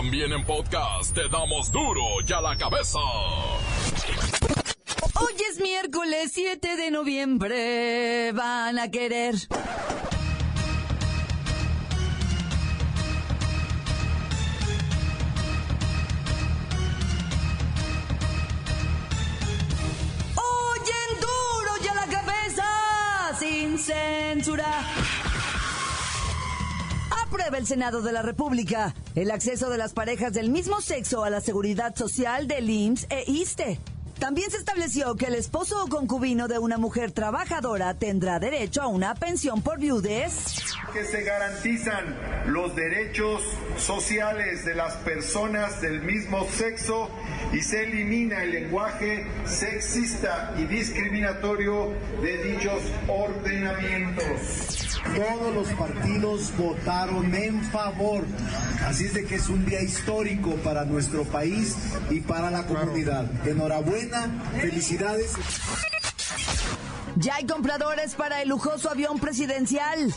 También en podcast te damos duro y a la cabeza. Hoy es miércoles 7 de noviembre. Van a querer. Aprueba el Senado de la República el acceso de las parejas del mismo sexo a la seguridad social del IMSS e ISTE. También se estableció que el esposo o concubino de una mujer trabajadora tendrá derecho a una pensión por viudez. Que se garantizan los derechos sociales de las personas del mismo sexo y se elimina el lenguaje sexista y discriminatorio de dichos ordenamientos. Todos los partidos votaron en favor. Así es de que es un día histórico para nuestro país y para la comunidad. Enhorabuena, felicidades. Ya hay compradores para el lujoso avión presidencial.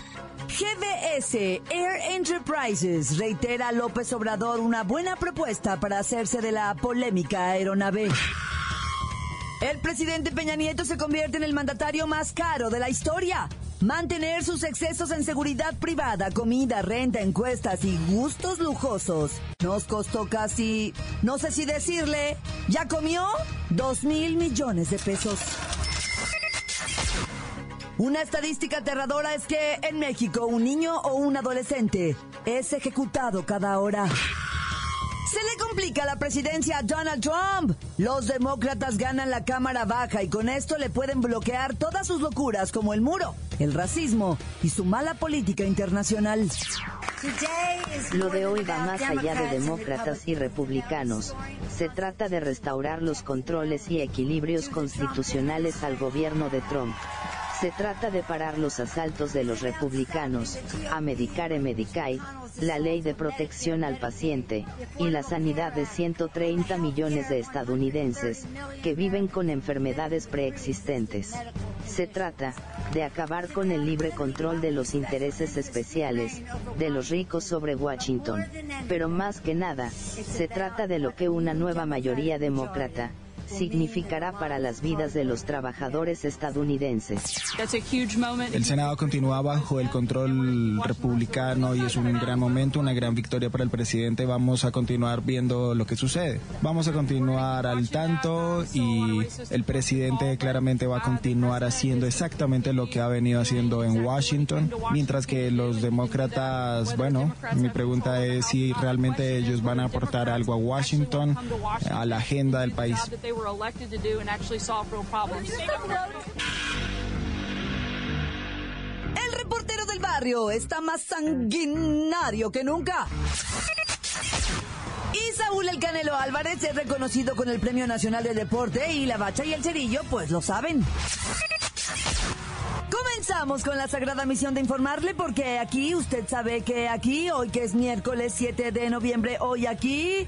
GBS Air Enterprises reitera a López Obrador una buena propuesta para hacerse de la polémica aeronave. El presidente Peña Nieto se convierte en el mandatario más caro de la historia. Mantener sus excesos en seguridad privada, comida, renta, encuestas y gustos lujosos nos costó casi, no sé si decirle, ¿ya comió? Dos mil millones de pesos. Una estadística aterradora es que en México un niño o un adolescente es ejecutado cada hora. La presidencia a Donald Trump. Los demócratas ganan la Cámara Baja y con esto le pueden bloquear todas sus locuras como el muro, el racismo y su mala política internacional. Lo de hoy va más allá de demócratas y republicanos. Se trata de restaurar los controles y equilibrios constitucionales al gobierno de Trump. Se trata de parar los asaltos de los republicanos, a Medicare Medicaid, la ley de protección al paciente, y la sanidad de 130 millones de estadounidenses, que viven con enfermedades preexistentes. Se trata, de acabar con el libre control de los intereses especiales, de los ricos sobre Washington. Pero más que nada, se trata de lo que una nueva mayoría demócrata, significará para las vidas de los trabajadores estadounidenses. El Senado continúa bajo el control republicano y es un gran momento, una gran victoria para el presidente. Vamos a continuar viendo lo que sucede. Vamos a continuar al tanto y el presidente claramente va a continuar haciendo exactamente lo que ha venido haciendo en Washington, mientras que los demócratas, bueno, mi pregunta es si realmente ellos van a aportar algo a Washington, a la agenda del país. El reportero del barrio está más sanguinario que nunca. Y Saúl El Canelo Álvarez es reconocido con el Premio Nacional de Deporte y la Bacha y el Cerillo, pues lo saben. Comenzamos con la sagrada misión de informarle porque aquí, usted sabe que aquí, hoy que es miércoles 7 de noviembre, hoy aquí,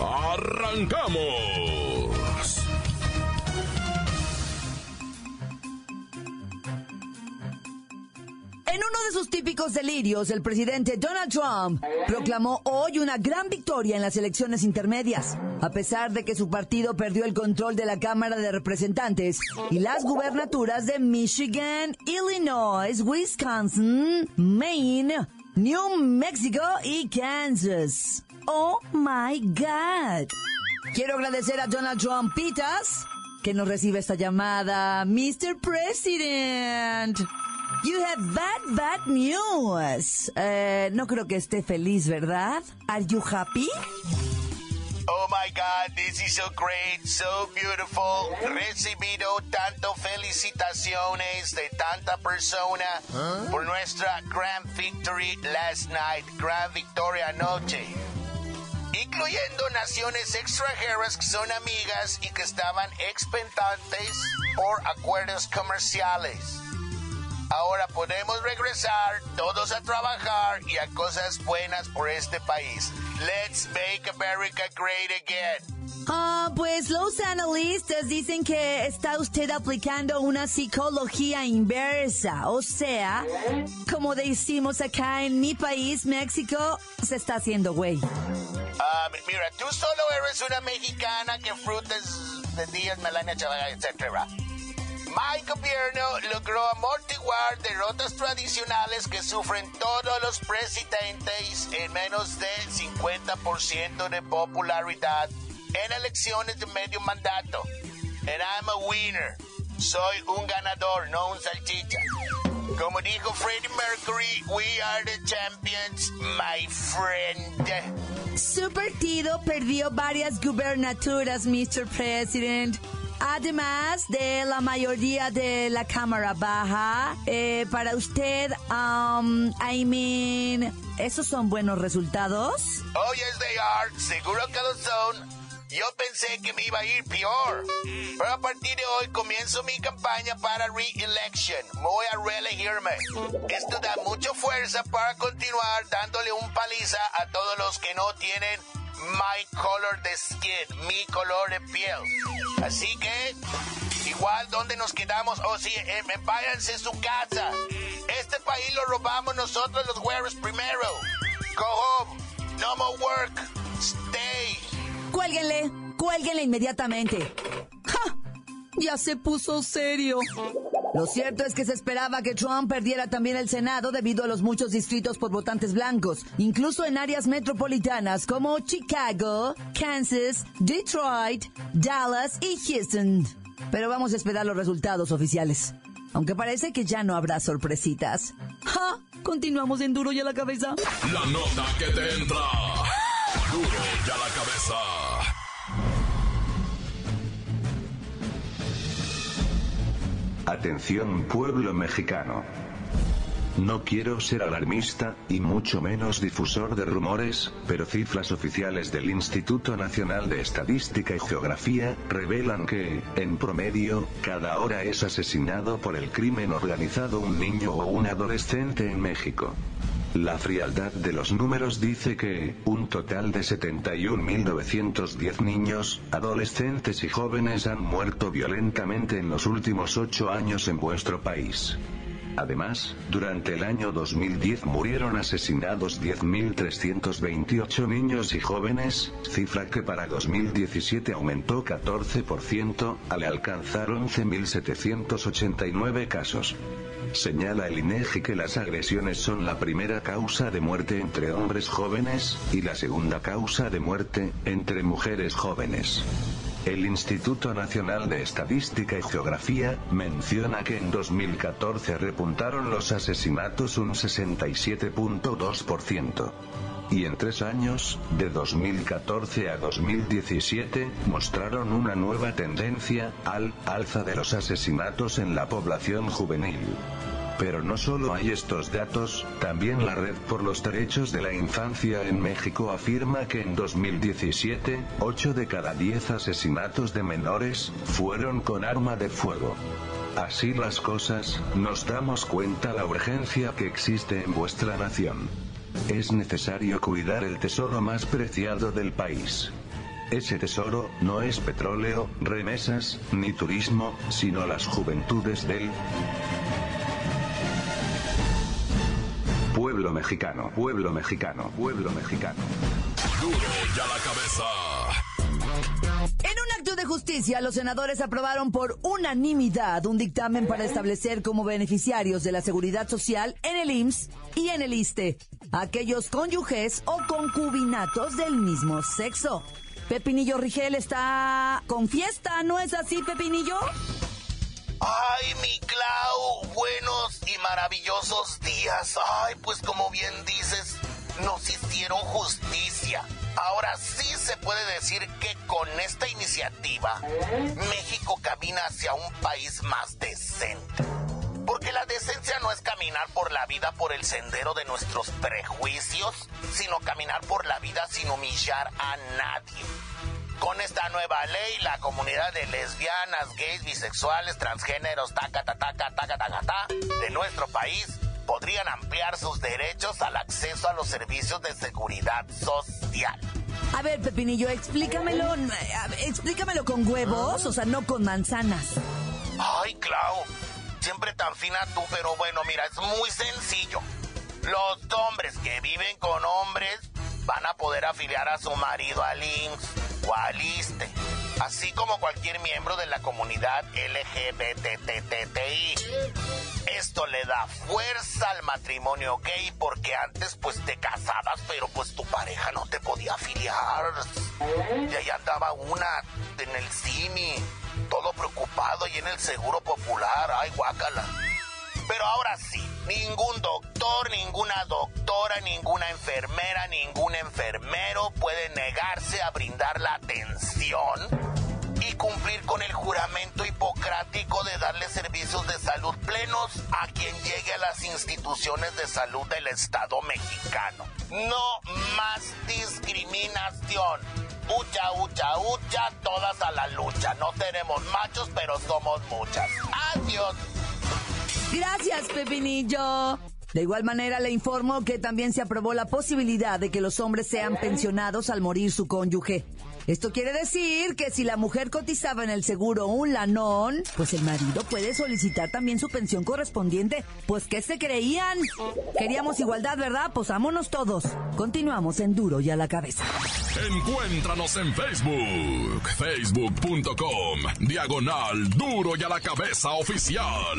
¡Arrancamos! En uno de sus típicos delirios, el presidente Donald Trump proclamó hoy una gran victoria en las elecciones intermedias, a pesar de que su partido perdió el control de la Cámara de Representantes y las gubernaturas de Michigan, Illinois, Wisconsin, Maine, New Mexico y Kansas. Oh my God. Quiero agradecer a Donald Trump Pitas que nos recibe esta llamada. Mr. President. You have bad, bad news. Eh, no creo que esté feliz, ¿verdad? Are you happy? Oh my God, this is so great, so beautiful. Recibido tanto felicitaciones de tanta persona por nuestra grand victory last night, gran victoria anoche. Incluyendo naciones extranjeras que son amigas y que estaban expectantes por acuerdos comerciales. Ahora podemos regresar todos a trabajar y a cosas buenas por este país. Let's make America great again. Ah, pues los analistas dicen que está usted aplicando una psicología inversa, o sea, como decimos acá en mi país, México, se está haciendo güey. Ah, mira, tú solo eres una mexicana que frutas de días, Melania Chavaga, My gobierno logró amortiguar derrotas tradicionales que sufren todos los presidentes en menos del 50% de popularidad en elecciones de medio mandato. And I'm a winner. Soy un ganador, no un salchicha. Como dijo Freddie Mercury, we are the champions, my friend. Su partido perdió varias gubernaturas, Mr. President. Además de la mayoría de la Cámara Baja, eh, para usted, um, I mean, ¿esos son buenos resultados? Oh, yes, they are. Seguro que lo son. Yo pensé que me iba a ir peor. Pero a partir de hoy comienzo mi campaña para re-election. Voy a reelegirme. Esto da mucha fuerza para continuar dándole un paliza a todos los que no tienen my color de skin, mi color de piel. Así que, igual donde nos quedamos, oh, sí, eh, váyanse a su casa. Este país lo robamos nosotros los güeros primero. Go home. No more work. Stay. Cuélguenle, cuélguenle inmediatamente. Ya se puso serio. Lo cierto es que se esperaba que Trump perdiera también el Senado debido a los muchos distritos por votantes blancos, incluso en áreas metropolitanas como Chicago, Kansas, Detroit, Dallas y Houston. Pero vamos a esperar los resultados oficiales. Aunque parece que ya no habrá sorpresitas. ¡Ja! Continuamos en Duro y a la cabeza. La nota que te entra. Duro y a la cabeza. Atención pueblo mexicano. No quiero ser alarmista, y mucho menos difusor de rumores, pero cifras oficiales del Instituto Nacional de Estadística y Geografía revelan que, en promedio, cada hora es asesinado por el crimen organizado un niño o un adolescente en México. La frialdad de los números dice que, un total de 71.910 niños, adolescentes y jóvenes han muerto violentamente en los últimos ocho años en vuestro país. Además, durante el año 2010 murieron asesinados 10.328 niños y jóvenes, cifra que para 2017 aumentó 14%, al alcanzar 11.789 casos. Señala el INEGI que las agresiones son la primera causa de muerte entre hombres jóvenes, y la segunda causa de muerte, entre mujeres jóvenes. El Instituto Nacional de Estadística y Geografía menciona que en 2014 repuntaron los asesinatos un 67.2% y en tres años, de 2014 a 2017, mostraron una nueva tendencia, al alza de los asesinatos en la población juvenil. Pero no solo hay estos datos, también la Red por los Derechos de la Infancia en México afirma que en 2017, 8 de cada 10 asesinatos de menores fueron con arma de fuego. Así las cosas, nos damos cuenta la urgencia que existe en vuestra nación. Es necesario cuidar el tesoro más preciado del país. Ese tesoro no es petróleo, remesas, ni turismo, sino las juventudes del pueblo mexicano, pueblo mexicano, pueblo mexicano. Duro ya la cabeza. En un acto de justicia, los senadores aprobaron por unanimidad un dictamen para establecer como beneficiarios de la seguridad social en el IMSS y en el ISTE aquellos cónyuges o concubinatos del mismo sexo. Pepinillo Rigel está con fiesta, ¿no es así, Pepinillo? Ay, mi Clau, buenos y maravillosos días. Ay, pues como bien dices, nos hicieron justicia. Ahora sí se puede decir que con esta iniciativa, México camina hacia un país más decente. Porque la decencia no es caminar por la vida por el sendero de nuestros prejuicios, sino caminar por la vida sin humillar a nadie. Con esta nueva ley, la comunidad de lesbianas, gays, bisexuales, transgéneros, taca, taca, taca, taca, taca, de nuestro país podrían ampliar sus derechos al acceso a los servicios de seguridad social. A ver, Pepinillo, explícamelo, explícamelo con huevos, o sea, no con manzanas. Ay, Clau, siempre tan fina tú, pero bueno, mira, es muy sencillo. Los hombres que viven con hombres van a poder afiliar a su marido al IMSS así como cualquier miembro de la comunidad LGBTTTI. Esto le da fuerza al matrimonio gay porque antes pues te casabas, pero pues tu pareja no te podía afiliar. Y ahí andaba una en el CIMI, todo preocupado y en el Seguro Popular. Ay, guácala. Pero ahora sí, ningún doctor, ninguna doctora, ninguna enfermera, ningún quien llegue a las instituciones de salud del Estado mexicano. No más discriminación. Ucha, ucha, ucha, todas a la lucha. No tenemos machos, pero somos muchas. Adiós. Gracias, Pepinillo. De igual manera, le informo que también se aprobó la posibilidad de que los hombres sean pensionados al morir su cónyuge. Esto quiere decir que si la mujer cotizaba en el seguro un lanón, pues el marido puede solicitar también su pensión correspondiente. Pues ¿qué se creían? Queríamos igualdad, ¿verdad? Pues vámonos todos. Continuamos en Duro y a la cabeza. Encuéntranos en Facebook, facebook.com, diagonal Duro y a la cabeza oficial.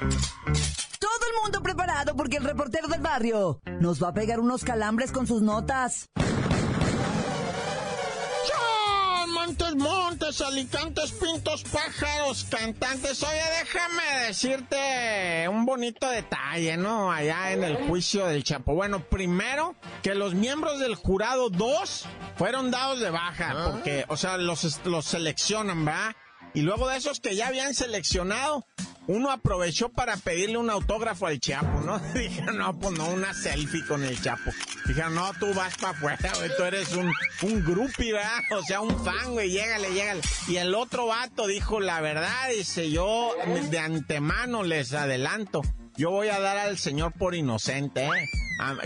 Todo el mundo preparado porque el reportero del barrio nos va a pegar unos calambres con sus notas. Montes, montes, alicantes, pintos, pájaros, cantantes. Oye, déjame decirte un bonito detalle, ¿no? Allá en el juicio del Chapo. Bueno, primero, que los miembros del jurado 2 fueron dados de baja, porque, o sea, los, los seleccionan, ¿verdad? Y luego de esos que ya habían seleccionado, uno aprovechó para pedirle un autógrafo al Chapo, ¿no? Dijeron, no, pues no, una selfie con el Chapo. Dijeron, no, tú vas para afuera, güey, tú eres un, un groupie, ¿verdad? O sea, un fan, güey, llégale, llégale. Y el otro vato dijo, la verdad, dice, yo de antemano les adelanto, yo voy a dar al señor por inocente, ¿eh?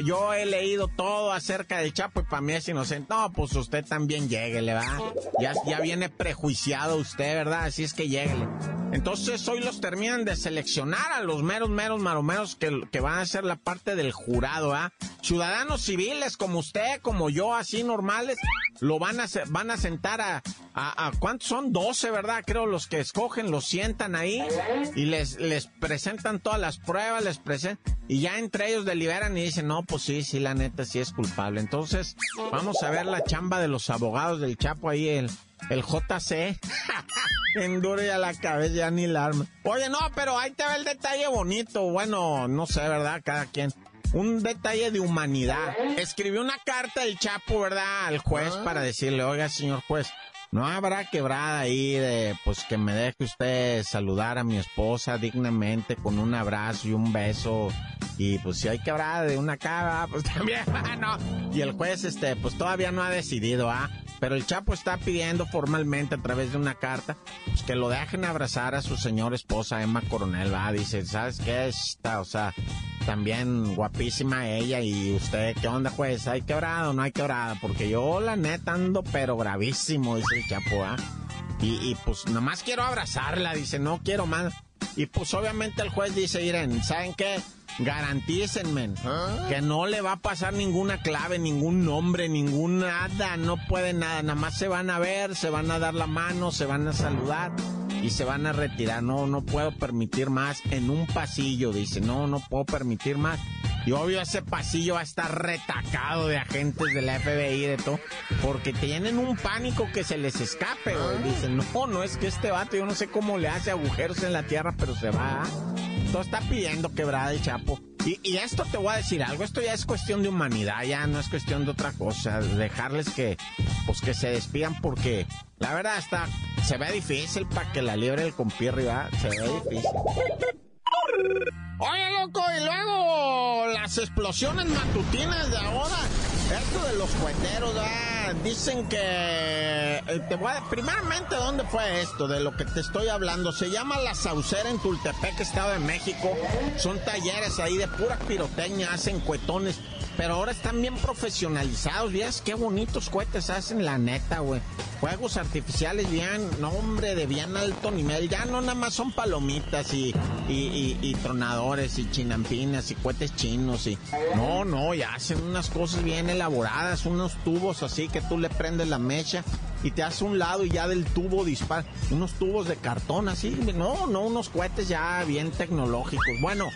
Yo he leído todo acerca del Chapo y para mí es inocente. No, pues usted también lléguele, ¿verdad? Ya, ya viene prejuiciado usted, ¿verdad? Así es que lléguele. Entonces hoy los terminan de seleccionar a los meros, meros maromeros que, que van a ser la parte del jurado, ¿ah? Ciudadanos civiles como usted, como yo, así normales, lo van a, van a sentar a, a, a- ¿cuántos son? 12, ¿verdad? Creo los que escogen, los sientan ahí y les, les presentan todas las pruebas, les presentan, y ya entre ellos deliberan y dicen, no, pues sí, sí, la neta sí es culpable. Entonces, vamos a ver la chamba de los abogados del Chapo ahí, el, el JC. en duro y a la cabeza ya ni la arma. Oye, no, pero ahí te ve el detalle bonito. Bueno, no sé, ¿verdad? Cada quien. Un detalle de humanidad. Escribió una carta el Chapo, ¿verdad? Al juez para decirle, oiga, señor juez, no habrá quebrada ahí de, pues que me deje usted saludar a mi esposa dignamente con un abrazo y un beso. Y pues si hay quebrada de una cara, pues también, ah, no. Y el juez, este, pues todavía no ha decidido, ¿ah? Pero el Chapo está pidiendo formalmente a través de una carta pues, que lo dejen abrazar a su señora esposa Emma Coronel, va. Dice, ¿sabes qué? Está, o sea, también guapísima ella y usted, ¿qué onda, juez? ¿Hay quebrada o no hay quebrada? Porque yo, la neta, ando pero gravísimo, dice el Chapo, ¿ah? Y, y pues nomás quiero abrazarla, dice, no quiero más. Y pues obviamente el juez dice, miren, ¿saben qué? Garantícenme que no le va a pasar ninguna clave, ningún nombre, ningún nada, no puede nada, nada más se van a ver, se van a dar la mano, se van a saludar y se van a retirar. No, no puedo permitir más en un pasillo, dice. No, no puedo permitir más. Y obvio ese pasillo va a estar retacado de agentes de la FBI de todo, porque tienen un pánico que se les escape, güey. Dicen, no, no es que este vato, yo no sé cómo le hace agujeros en la tierra, pero se va. Todo está pidiendo quebrada el chapo. Y, esto te voy a decir algo, esto ya es cuestión de humanidad, ya no es cuestión de otra cosa, dejarles que, pues que se despidan porque la verdad está, se ve difícil para que la libre el compierri, va, se ve difícil. Oye, loco, y luego las explosiones matutinas de ahora. Esto de los cueteros, dicen que... Eh, te voy a... Primeramente, ¿dónde fue esto? De lo que te estoy hablando. Se llama La Saucera en Tultepec, Estado de México. Son talleres ahí de pura pirotecnia, hacen cuetones. Pero ahora están bien profesionalizados. ¿Vías qué bonitos cohetes hacen, la neta, güey. Juegos artificiales bien, no hombre, de bien alto nivel. Ya no nada más son palomitas y, y, tronadores y chinampinas y cohetes chinos y... No, no, ya hacen unas cosas bien elaboradas, unos tubos así que tú le prendes la mecha y te hace un lado y ya del tubo dispara. Unos tubos de cartón así. No, no, unos cohetes ya bien tecnológicos. Bueno,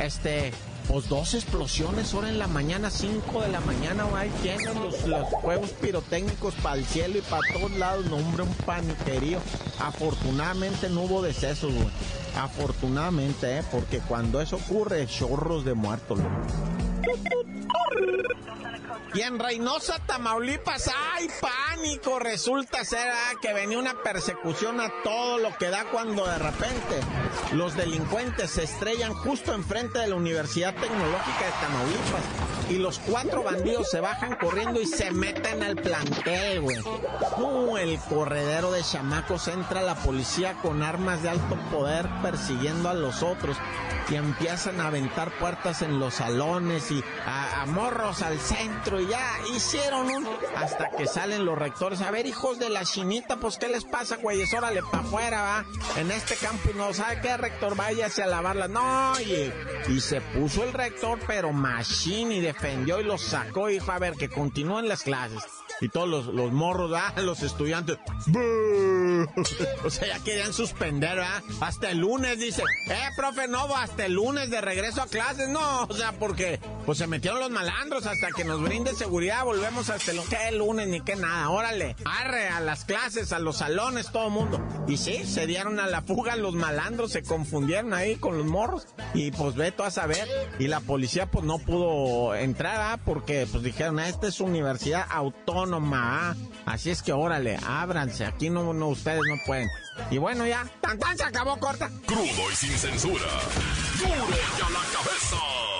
este pues dos explosiones ahora en la mañana, cinco de la mañana, ahí tienen los, juegos pirotécnicos para el cielo y para todos lados, no hombre, un paniquerío. Afortunadamente no hubo decesos, güey. Afortunadamente, ¿eh? Porque cuando eso ocurre, chorros de muertos, y en Reynosa, Tamaulipas, ¡ay, pánico! Resulta ser ah, que venía una persecución a todo lo que da cuando de repente los delincuentes se estrellan justo enfrente de la Universidad Tecnológica de Tamaulipas y los cuatro bandidos se bajan corriendo y se meten al plantel, güey. Uh, el corredero de chamacos entra la policía con armas de alto poder persiguiendo a los otros y empiezan a aventar puertas en los salones y a, morros al centro y ya hicieron un... Hasta que salen los rectores. A ver, hijos de la chinita, pues ¿qué les pasa, güeyes? Órale, para afuera, va. En este campus no, ¿sabe qué, rector? Váyase a lavarla. No, oye. Y se puso el rector, pero machine y defendió y los sacó y dijo, a ver, que continúen las clases y todos los, los morros, ¿ah? los estudiantes, o sea, ya querían suspender, ¿verdad? Hasta el lunes, dice, eh, profe, no, hasta el lunes de regreso a clases, no, o sea, porque pues se metieron los malandros hasta que nos brinde seguridad, volvemos hasta el, ¿qué lunes ni qué nada? Órale, arre a las clases, a los salones, todo mundo. Y sí, se dieron a la fuga los malandros, se confundieron ahí con los morros y pues ve a saber. Y la policía pues no pudo entrar, ¿ah? Porque pues dijeron, esta es universidad autónoma ¿ah? Así es que órale, ábranse. Aquí no, no, ustedes no pueden. Y bueno, ya, tan tan se acabó corta. Crudo y sin censura. Duro y a la cabeza.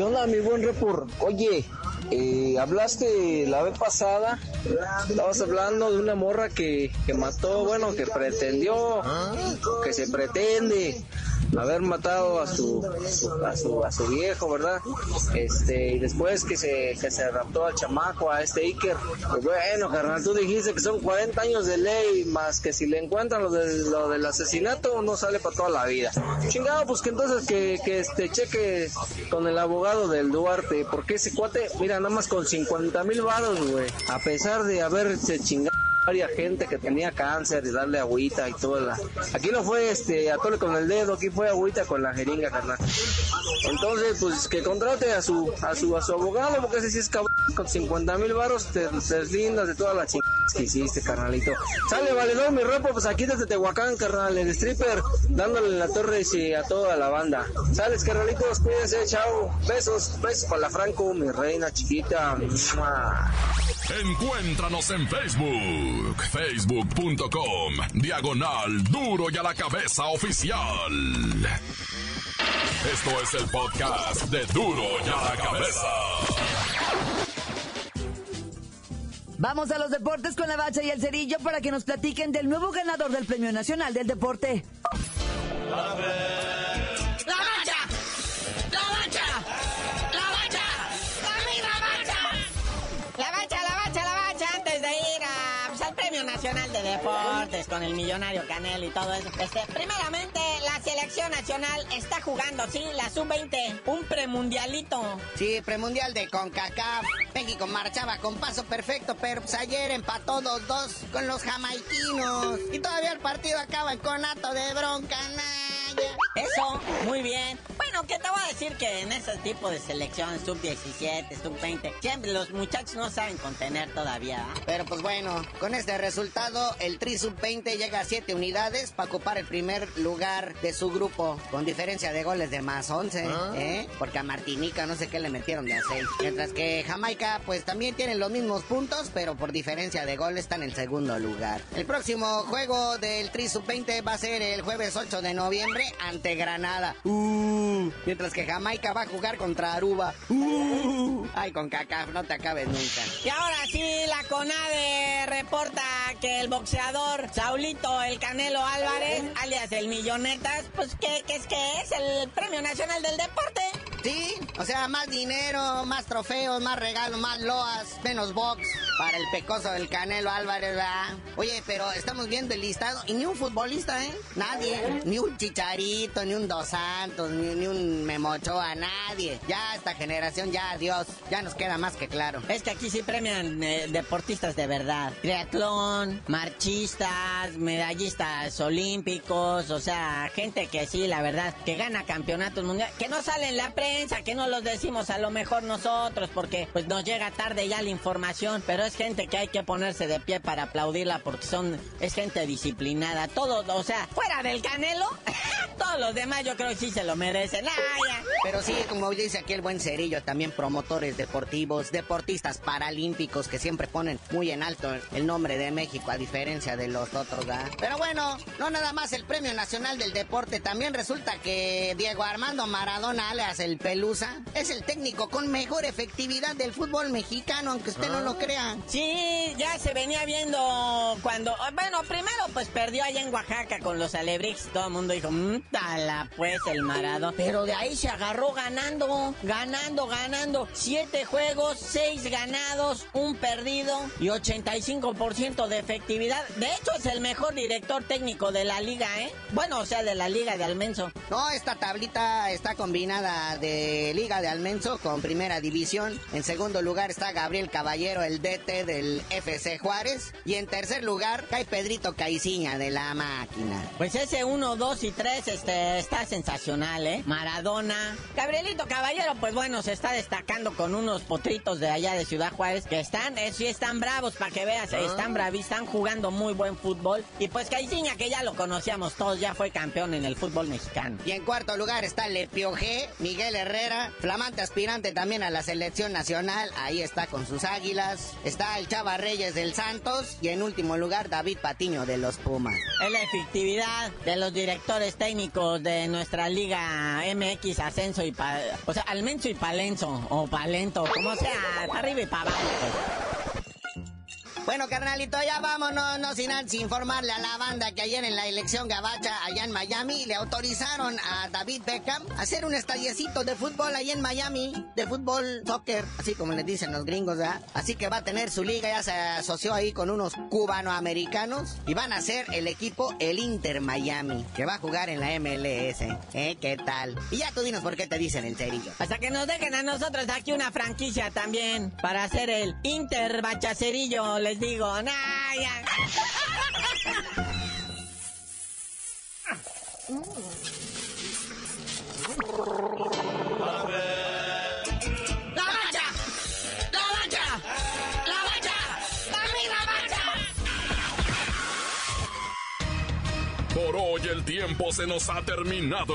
¿Qué mi buen repur? Oye, eh, hablaste la vez pasada, estabas hablando de una morra que, que mató, bueno, que pretendió, que se pretende haber matado a su, a su, a su viejo, ¿verdad? Este, y después que se, que se raptó al chamaco, a este Iker. Pues bueno, carnal, tú dijiste que son 40 años de ley, más que si le encuentran lo, de, lo del asesinato, no sale para toda la vida. Chingado, pues que entonces que, que este cheque con el abogado del Duarte, porque ese cuate, mira, nada más con 50 mil varos, güey, a pesar de haberse chingado varias gente que tenía cáncer y darle agüita y todo. La... Aquí no fue este atole con el dedo, aquí fue agüita con la jeringa, carnal. Entonces, pues que contrate a su a su a su abogado, porque ese sí es cabrón, con 50 mil baros te, deslindas de todas las que hiciste, carnalito. Sale valedor mi ropa, pues aquí desde Tehuacán, carnal, el stripper, dándole la torre y a toda la banda. Sales, carnalitos, cuídense, chao. Besos, besos para la Franco, mi reina chiquita. Encuéntranos en Facebook, facebook.com, diagonal duro y a la cabeza oficial. Esto es el podcast de duro y a la cabeza. Vamos a los deportes con la bacha y el cerillo para que nos platiquen del nuevo ganador del Premio Nacional del Deporte. Deportes con el millonario Canel y todo eso. Este, primeramente, la selección nacional está jugando, sí, la sub-20, un premundialito. Sí, premundial de CONCACAF. México marchaba con paso perfecto, pero pues ayer empató 2-2 con los jamaiquinos. Y todavía el partido acaba en conato de bronca, naya. Eso, muy bien. Bueno, ¿qué te voy a decir? Que en ese tipo de selección, sub-17, sub-20, siempre los muchachos no saben contener todavía. Pero pues bueno, con este resultado, el Tri sub-20 llega a 7 unidades para ocupar el primer lugar de su grupo, con diferencia de goles de más 11, ¿Ah? ¿eh? Porque a Martinica no sé qué le metieron de a 6. Mientras que Jamaica, pues también tiene los mismos puntos, pero por diferencia de goles está en el segundo lugar. El próximo juego del Tri sub-20 va a ser el jueves 8 de noviembre ante Granada. Uh, mientras que Jamaica va a jugar contra Aruba. Uh, ay, con caca, no te acabes nunca. Y ahora sí, la CONADE reporta que el boxeador Saulito El Canelo Álvarez, alias el Millonetas, pues que, que es que es el Premio Nacional del Deporte. Sí, o sea, más dinero, más trofeos, más regalos, más loas, menos box para el pecoso del Canelo Álvarez, ¿verdad? Oye, pero estamos viendo el listado y ni un futbolista, ¿eh? Nadie. Ni un Chicharito, ni un Dos Santos, ni, un Memochoa, nadie. Ya esta generación, ya adiós. Ya nos queda más que claro. Es que aquí sí premian eh, deportistas de verdad. Triatlón, marchistas, medallistas olímpicos, o sea, gente que sí, la verdad, que gana campeonatos mundiales, que no sale en la prensa que no los decimos a lo mejor nosotros porque pues nos llega tarde ya la información, pero gente que hay que ponerse de pie para aplaudirla porque son es gente disciplinada, todos, o sea, fuera del Canelo, todos los demás yo creo que sí se lo merecen. Pero sí, como dice aquí el buen Cerillo, también promotores deportivos, deportistas paralímpicos que siempre ponen muy en alto el nombre de México a diferencia de los otros, Pero bueno, no nada más el Premio Nacional del Deporte, también resulta que Diego Armando Maradona hace el Pelusa es el técnico con mejor efectividad del fútbol mexicano, aunque usted no lo ah. crea. Sí, ya se venía viendo cuando. Bueno, primero pues perdió allá en Oaxaca con los Alebrix. Todo el mundo dijo, mmm, tala pues el Marado. Pero de ahí se agarró ganando, ganando, ganando. Siete juegos, seis ganados, un perdido y 85% de efectividad. De hecho, es el mejor director técnico de la liga, ¿eh? Bueno, o sea, de la liga de Almenso. No, esta tablita está combinada de Liga de Almenso con Primera División. En segundo lugar está Gabriel Caballero, el DT del FC Juárez. Y en tercer lugar cae Pedrito Caiciña de la máquina. Pues ese 1, 2 y 3 este, está sensacional, ¿eh? Maradona. Gabrielito Caballero, pues bueno, se está destacando con unos potritos de allá de Ciudad Juárez que están, eh, sí están bravos para que veas, ah. están bravis, están jugando muy buen fútbol. Y pues Caiciña, que ya lo conocíamos todos, ya fue campeón en el fútbol mexicano. Y en cuarto lugar está Lepio G, Miguel Herrera, flamante aspirante también a la selección nacional, ahí está con sus águilas. Está el Chava Reyes del Santos y en último lugar David Patiño de los Pumas. Es la efectividad de los directores técnicos de nuestra liga MX Ascenso y pa o sea, Almenso y Palenzo o Palento, como sea, arriba y para abajo. Bueno, carnalito, ya vámonos, no sin antes informarle a la banda que ayer en la elección gabacha allá en Miami le autorizaron a David Beckham a hacer un estallecito de fútbol allá en Miami, de fútbol soccer, así como les dicen los gringos, ¿verdad? Así que va a tener su liga, ya se asoció ahí con unos cubanoamericanos y van a ser el equipo el Inter Miami, que va a jugar en la MLS. ¿Eh? ¿Qué tal? Y ya tú dinos por qué te dicen el cerillo. Hasta que nos dejen a nosotros aquí una franquicia también para hacer el Inter Bachacerillo les digo, nah, ya. Por hoy el tiempo se nos ha terminado.